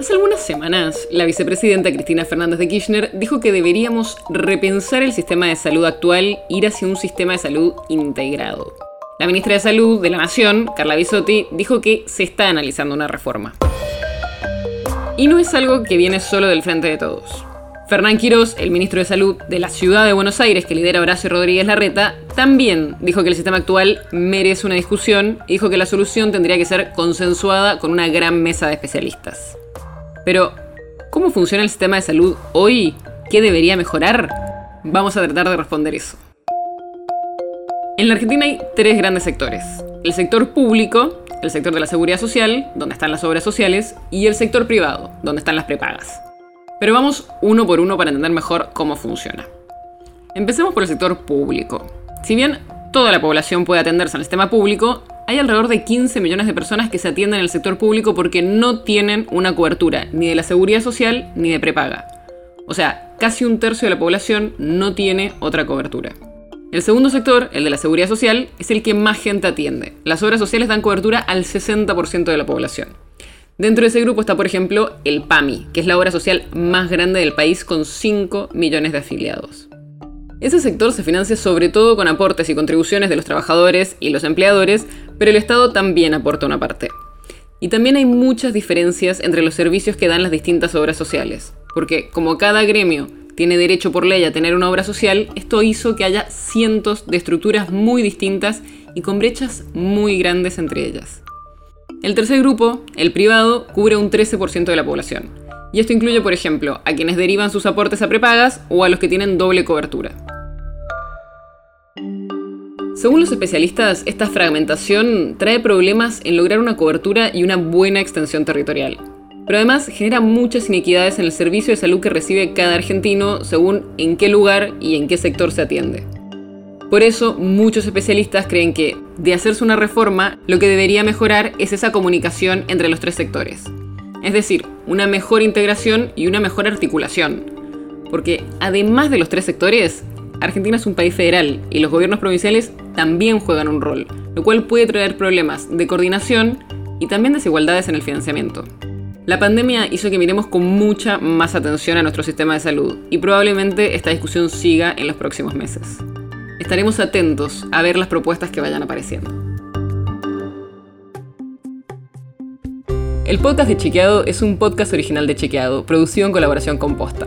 Hace algunas semanas, la vicepresidenta Cristina Fernández de Kirchner dijo que deberíamos repensar el sistema de salud actual, ir hacia un sistema de salud integrado. La ministra de Salud de la Nación, Carla Bisotti, dijo que se está analizando una reforma. Y no es algo que viene solo del frente de todos. Fernán Quirós, el ministro de Salud de la ciudad de Buenos Aires, que lidera Horacio Rodríguez Larreta, también dijo que el sistema actual merece una discusión y dijo que la solución tendría que ser consensuada con una gran mesa de especialistas. Pero, ¿cómo funciona el sistema de salud hoy? ¿Qué debería mejorar? Vamos a tratar de responder eso. En la Argentina hay tres grandes sectores. El sector público, el sector de la seguridad social, donde están las obras sociales, y el sector privado, donde están las prepagas. Pero vamos uno por uno para entender mejor cómo funciona. Empecemos por el sector público. Si bien toda la población puede atenderse en el sistema público, hay alrededor de 15 millones de personas que se atienden en el sector público porque no tienen una cobertura ni de la seguridad social ni de prepaga. O sea, casi un tercio de la población no tiene otra cobertura. El segundo sector, el de la seguridad social, es el que más gente atiende. Las obras sociales dan cobertura al 60% de la población. Dentro de ese grupo está, por ejemplo, el PAMI, que es la obra social más grande del país con 5 millones de afiliados. Ese sector se financia sobre todo con aportes y contribuciones de los trabajadores y los empleadores, pero el Estado también aporta una parte. Y también hay muchas diferencias entre los servicios que dan las distintas obras sociales, porque como cada gremio tiene derecho por ley a tener una obra social, esto hizo que haya cientos de estructuras muy distintas y con brechas muy grandes entre ellas. El tercer grupo, el privado, cubre un 13% de la población. Y esto incluye, por ejemplo, a quienes derivan sus aportes a prepagas o a los que tienen doble cobertura. Según los especialistas, esta fragmentación trae problemas en lograr una cobertura y una buena extensión territorial. Pero además genera muchas inequidades en el servicio de salud que recibe cada argentino según en qué lugar y en qué sector se atiende. Por eso, muchos especialistas creen que, de hacerse una reforma, lo que debería mejorar es esa comunicación entre los tres sectores. Es decir, una mejor integración y una mejor articulación. Porque además de los tres sectores, Argentina es un país federal y los gobiernos provinciales también juegan un rol, lo cual puede traer problemas de coordinación y también desigualdades en el financiamiento. La pandemia hizo que miremos con mucha más atención a nuestro sistema de salud y probablemente esta discusión siga en los próximos meses. Estaremos atentos a ver las propuestas que vayan apareciendo. El podcast de Chequeado es un podcast original de Chequeado, producido en colaboración con Posta